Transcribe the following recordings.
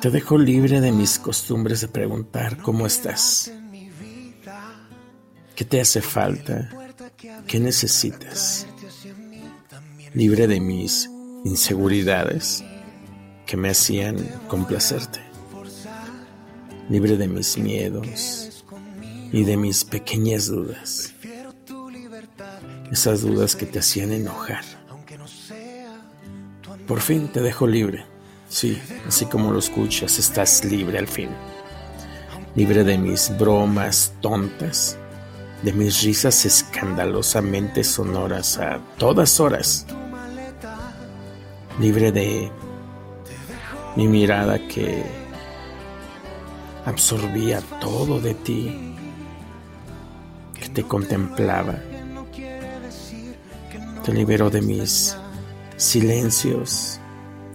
Te dejo libre de mis costumbres de preguntar cómo estás, qué te hace falta, qué necesitas, libre de mis inseguridades que me hacían complacerte, libre de mis miedos y de mis pequeñas dudas, esas dudas que te hacían enojar. Por fin te dejo libre. Sí, así como lo escuchas, estás libre al fin. Libre de mis bromas tontas, de mis risas escandalosamente sonoras a todas horas. Libre de mi mirada que absorbía todo de ti, que te contemplaba. Te libero de mis silencios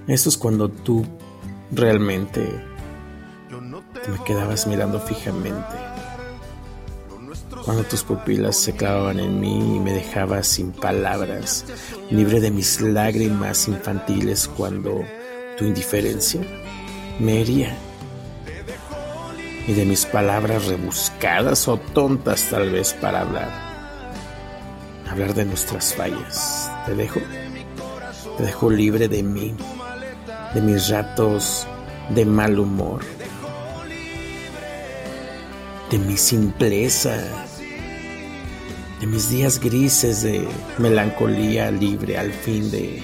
eso es cuando tú realmente te me quedabas mirando fijamente. Cuando tus pupilas se clavaban en mí y me dejabas sin palabras, libre de mis lágrimas infantiles cuando tu indiferencia me hería. Y de mis palabras rebuscadas o tontas tal vez para hablar. Hablar de nuestras fallas. Te dejo. Te dejo libre de mí de mis ratos de mal humor, de mi simpleza, de mis días grises de melancolía libre al fin de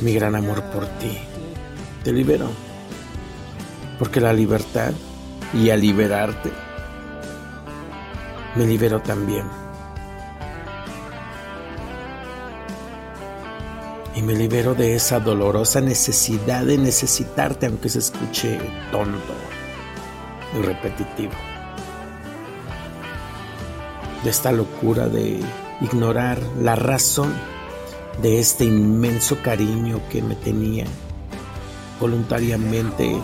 mi gran amor por ti. Te libero, porque la libertad y al liberarte, me libero también. Y me libero de esa dolorosa necesidad de necesitarte aunque se escuche tonto y repetitivo. De esta locura de ignorar la razón de este inmenso cariño que me tenía voluntariamente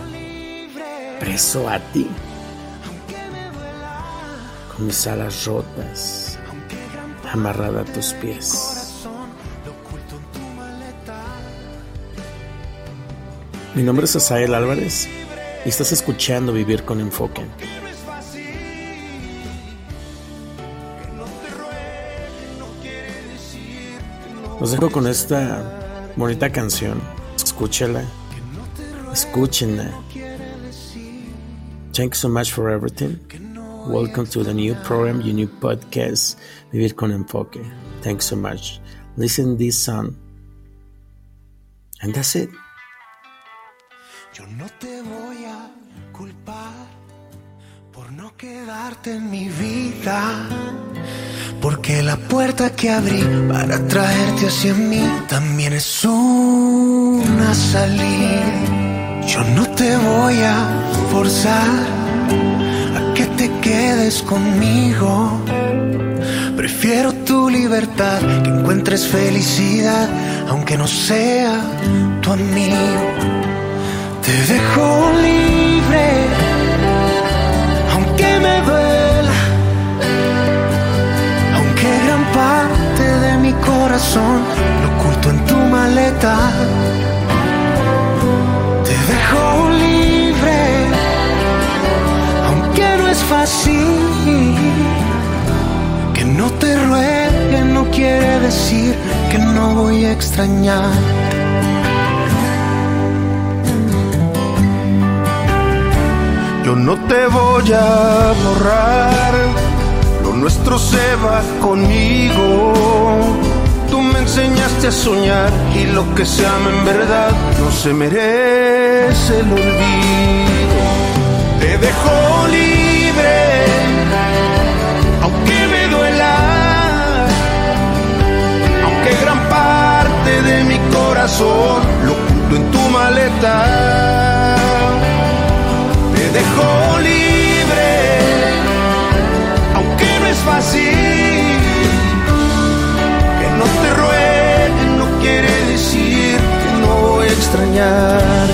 preso a ti, con mis alas rotas, amarrada a tus pies. Mi nombre es Asael Álvarez y estás escuchando Vivir con Enfoque. Los dejo con esta bonita canción. Escúchala. Escúchenla. Thank you so much for everything. Welcome to the new program, new podcast, Vivir con Enfoque. Thanks so much. Listen this song. And that's it. Yo no te voy a culpar por no quedarte en mi vida. Porque la puerta que abrí para traerte hacia mí también es una salida. Yo no te voy a forzar a que te quedes conmigo. Prefiero tu libertad, que encuentres felicidad, aunque no sea tu amigo. Te dejo libre, aunque me duela, aunque gran parte de mi corazón lo oculto en tu maleta. Te dejo libre, aunque no es fácil. Que no te ruegue no quiere decir que no voy a extrañar. Yo no te voy a borrar, lo nuestro se va conmigo. Tú me enseñaste a soñar y lo que se ama en verdad no se merece el olvido. Te dejo libre, voy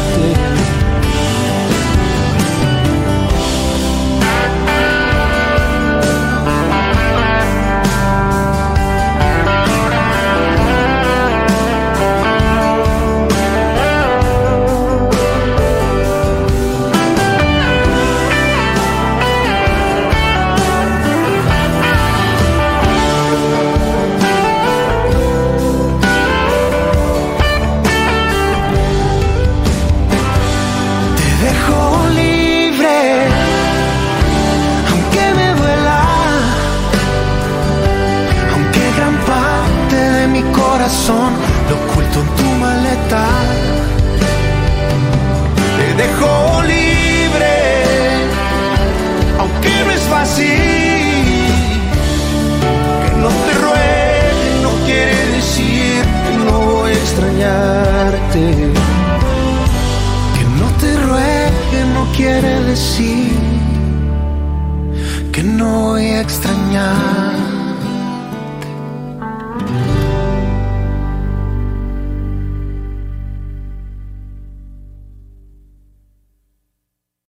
extrañarte. Que no te ruegue no quiere decir que no voy a extrañar.